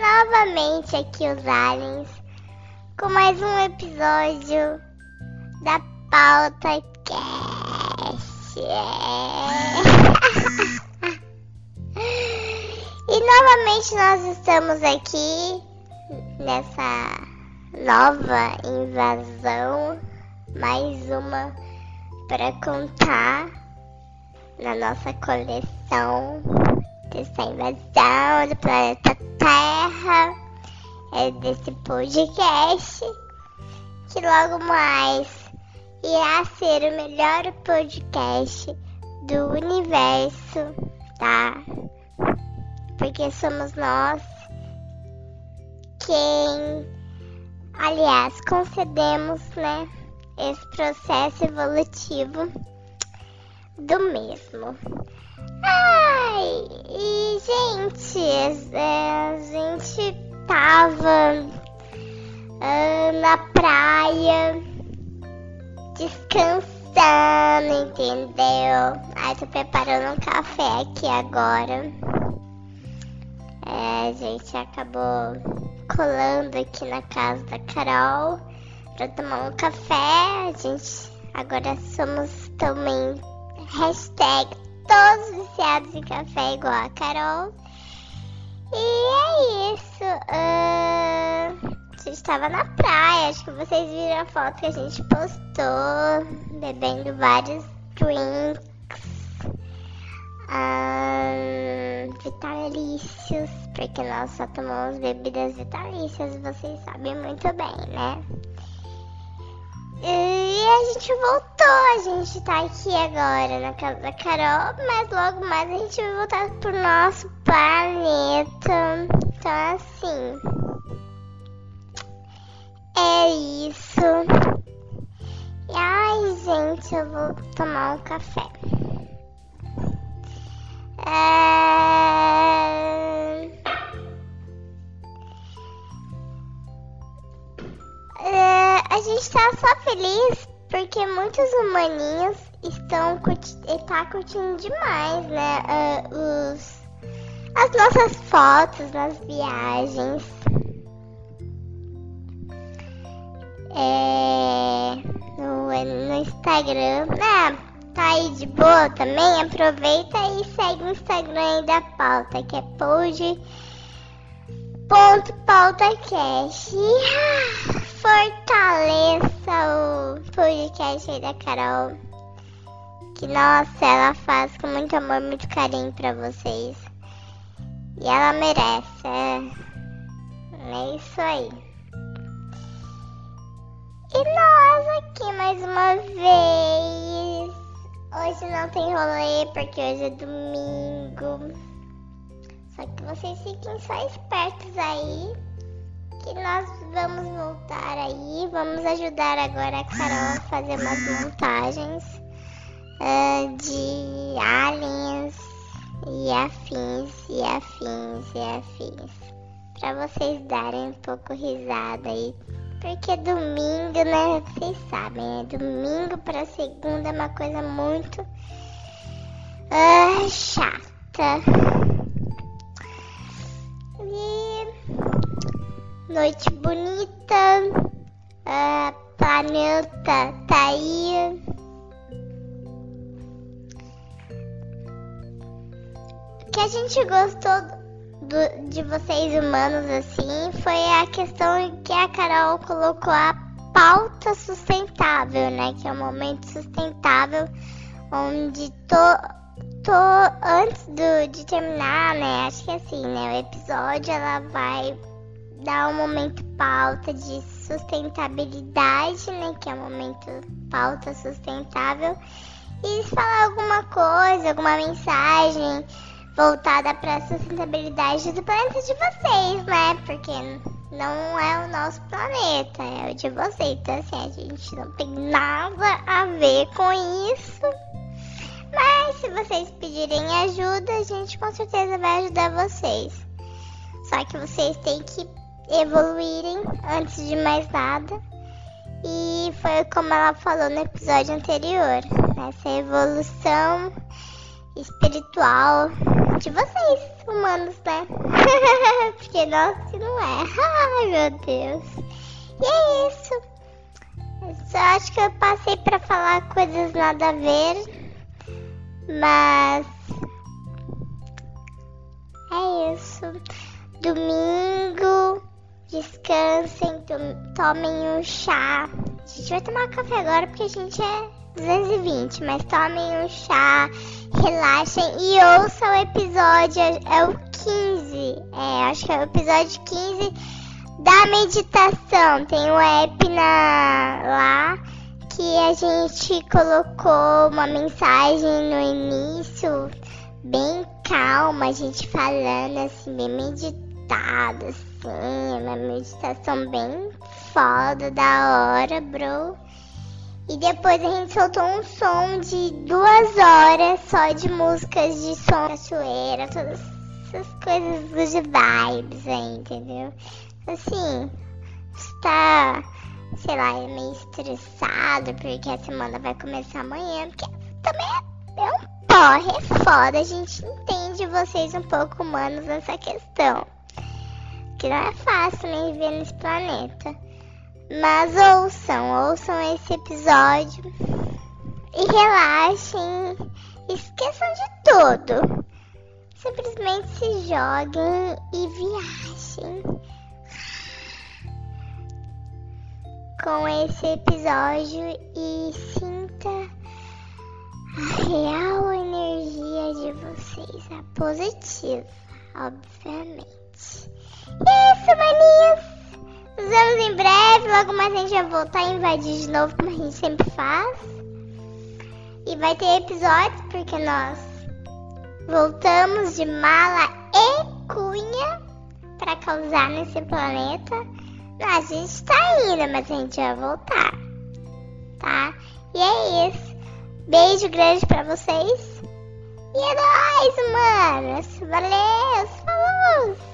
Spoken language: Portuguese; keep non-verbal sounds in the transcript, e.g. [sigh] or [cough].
novamente aqui os aliens com mais um episódio da Pauta Cast. [laughs] e novamente nós estamos aqui nessa nova invasão, mais uma para contar na nossa coleção dessa invasão do planeta Terra, é desse podcast, que logo mais irá ser o melhor podcast do universo, tá? Porque somos nós quem, aliás, concedemos, né, esse processo evolutivo do mesmo. Ai, e gente, é, a gente tava uh, na praia descansando, entendeu? Ai, tô preparando um café aqui agora. É, a gente acabou colando aqui na casa da Carol pra tomar um café. A gente agora somos também hashtag todos viciados em café igual a Carol. E é isso. Uh, a gente estava na praia, acho que vocês viram a foto que a gente postou, bebendo vários drinks. Um, vitalícios, porque nós só tomamos bebidas vitalícias, vocês sabem muito bem, né? E a gente voltou, a gente tá aqui agora na casa da Carol, mas logo mais a gente vai voltar pro nosso planeta. Então assim. É isso. E ai, gente, eu vou tomar um café. Porque muitos humaninhos estão curti tá curtindo demais, né? Uh, os, as nossas fotos nas viagens. É, no, no Instagram. Ah, tá aí de boa também? Aproveita e segue o Instagram aí da pauta, que é Pode ponto pautacast. Fortaleça o podcast da Carol. Que nossa, ela faz com muito amor, muito carinho pra vocês. E ela merece. É, é isso aí. E nós aqui mais uma vez. Hoje não tem rolê porque hoje é domingo. Só que vocês fiquem só espertos aí. Que nós vamos. Vamos ajudar agora a Carol a fazer umas montagens uh, de aliens e afins e afins e afins. Pra vocês darem um pouco risada aí. Porque domingo, né? Vocês sabem, é domingo pra segunda é uma coisa muito uh, chata. noite bonita, uh, planeta tá aí. Que a gente gostou do, de vocês humanos assim foi a questão que a Carol colocou a pauta sustentável, né? Que é um momento sustentável onde to, to antes do, de terminar, né? Acho que assim, né? O episódio ela vai dar um momento pauta de sustentabilidade, né? Que é um momento pauta sustentável. E falar alguma coisa, alguma mensagem voltada para a sustentabilidade do planeta de vocês, né? Porque não é o nosso planeta, é o de vocês. Então, assim, a gente não tem nada a ver com isso. Mas se vocês pedirem ajuda, a gente com certeza vai ajudar vocês. Só que vocês têm que evoluírem antes de mais nada. E foi como ela falou no episódio anterior, essa evolução espiritual de vocês, humanos, né? [laughs] Porque nós não é. [laughs] Ai, meu Deus. E é isso. Eu só acho que eu passei pra falar coisas nada a ver. Mas. É isso. Domingo. Descansem, tomem um chá. A gente vai tomar café agora porque a gente é 220, mas tomem um chá, relaxem e ouçam o episódio. É o 15. É, acho que é o episódio 15 da meditação. Tem um app na, lá que a gente colocou uma mensagem no início, bem calma, a gente falando assim, bem meditado, assim, uma meditação bem foda, da hora, bro. E depois a gente soltou um som de duas horas só de músicas de som cachoeira, todas essas coisas good vibes aí, entendeu? Assim, está, sei lá, é meio estressado porque a semana vai começar amanhã, porque também é, é um porre, é foda, a gente entende vocês um pouco humanos nessa questão. Não é fácil nem viver nesse planeta. Mas ouçam, ouçam esse episódio e relaxem. Esqueçam de tudo. Simplesmente se joguem e viajem com esse episódio e sinta a real energia de vocês, a positiva, obviamente. E é isso, maninhas! Nos vemos em breve, logo mais a gente vai voltar a invadir de novo, como a gente sempre faz. E vai ter episódios, porque nós voltamos de mala e cunha para causar nesse planeta. A gente tá indo, mas a gente vai voltar, tá? E é isso. Beijo grande pra vocês. E é nóis, manos. Valeu, falou!